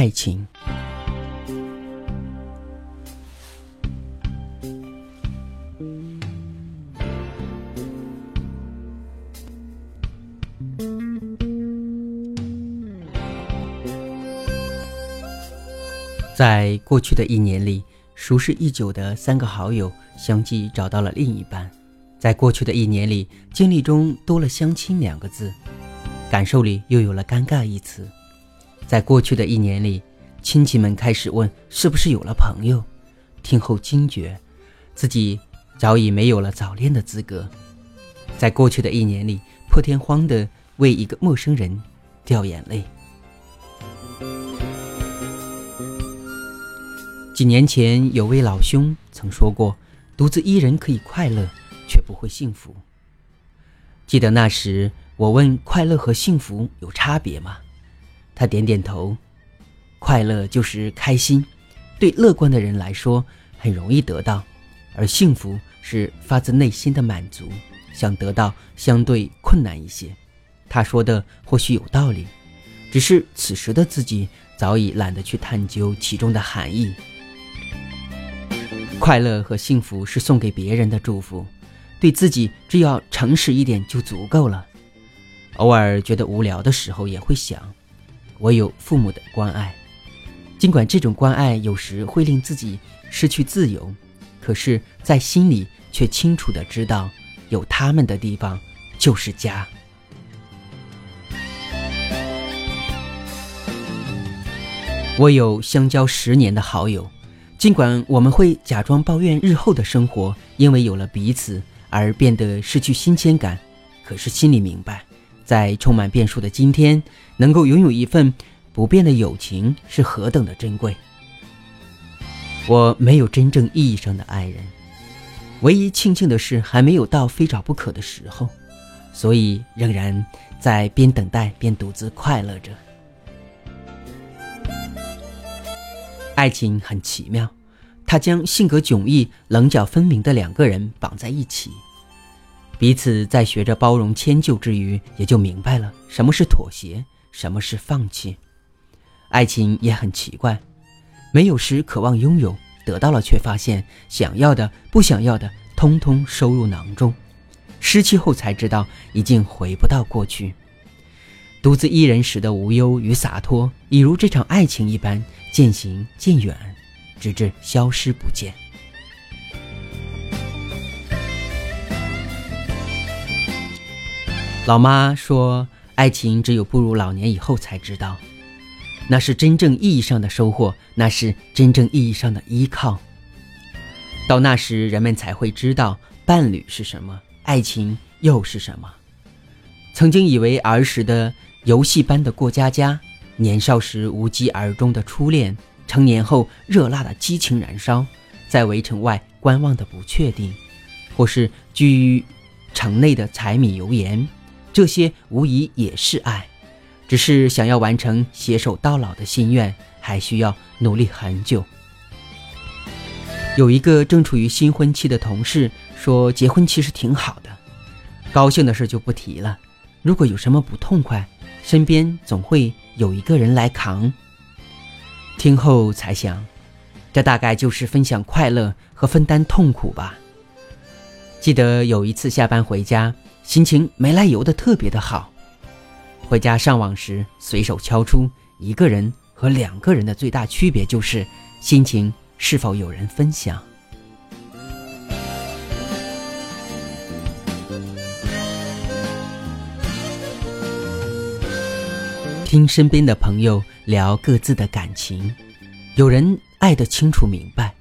爱情。在过去的一年里，熟识已久的三个好友相继找到了另一半。在过去的一年里，经历中多了“相亲”两个字，感受里又有了“尴尬”一词。在过去的一年里，亲戚们开始问是不是有了朋友，听后惊觉，自己早已没有了早恋的资格。在过去的一年里，破天荒的为一个陌生人掉眼泪。几年前，有位老兄曾说过：“独自一人可以快乐，却不会幸福。”记得那时，我问：“快乐和幸福有差别吗？”他点点头：“快乐就是开心，对乐观的人来说很容易得到；而幸福是发自内心的满足，想得到相对困难一些。”他说的或许有道理，只是此时的自己早已懒得去探究其中的含义。快乐和幸福是送给别人的祝福，对自己只要诚实一点就足够了。偶尔觉得无聊的时候，也会想，我有父母的关爱，尽管这种关爱有时会令自己失去自由，可是，在心里却清楚的知道，有他们的地方就是家。我有相交十年的好友。尽管我们会假装抱怨日后的生活因为有了彼此而变得失去新鲜感，可是心里明白，在充满变数的今天，能够拥有一份不变的友情是何等的珍贵。我没有真正意义上的爱人，唯一庆幸的是还没有到非找不可的时候，所以仍然在边等待边独自快乐着。爱情很奇妙，它将性格迥异、棱角分明的两个人绑在一起，彼此在学着包容迁就之余，也就明白了什么是妥协，什么是放弃。爱情也很奇怪，没有时渴望拥有，得到了却发现想要的、不想要的，通通收入囊中，失去后才知道已经回不到过去。独自一人时的无忧与洒脱，已如这场爱情一般渐行渐远，直至消失不见。老妈说：“爱情只有步入老年以后才知道，那是真正意义上的收获，那是真正意义上的依靠。到那时，人们才会知道伴侣是什么，爱情又是什么。曾经以为儿时的……”游戏般的过家家，年少时无疾而终的初恋，成年后热辣的激情燃烧，在围城外观望的不确定，或是居于城内的柴米油盐，这些无疑也是爱，只是想要完成携手到老的心愿，还需要努力很久。有一个正处于新婚期的同事说，结婚其实挺好的，高兴的事就不提了，如果有什么不痛快。身边总会有一个人来扛。听后才想，这大概就是分享快乐和分担痛苦吧。记得有一次下班回家，心情没来由的特别的好。回家上网时，随手敲出一个人和两个人的最大区别就是心情是否有人分享。听身边的朋友聊各自的感情，有人爱得清楚明白，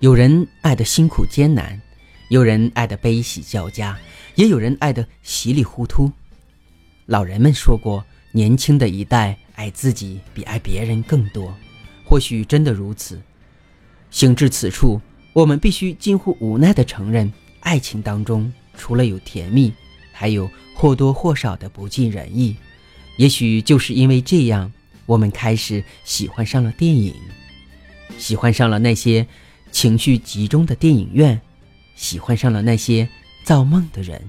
有人爱得辛苦艰难，有人爱得悲喜交加，也有人爱得稀里糊涂。老人们说过，年轻的一代爱自己比爱别人更多，或许真的如此。行至此处，我们必须近乎无奈地承认，爱情当中除了有甜蜜，还有或多或少的不尽人意。也许就是因为这样，我们开始喜欢上了电影，喜欢上了那些情绪集中的电影院，喜欢上了那些造梦的人。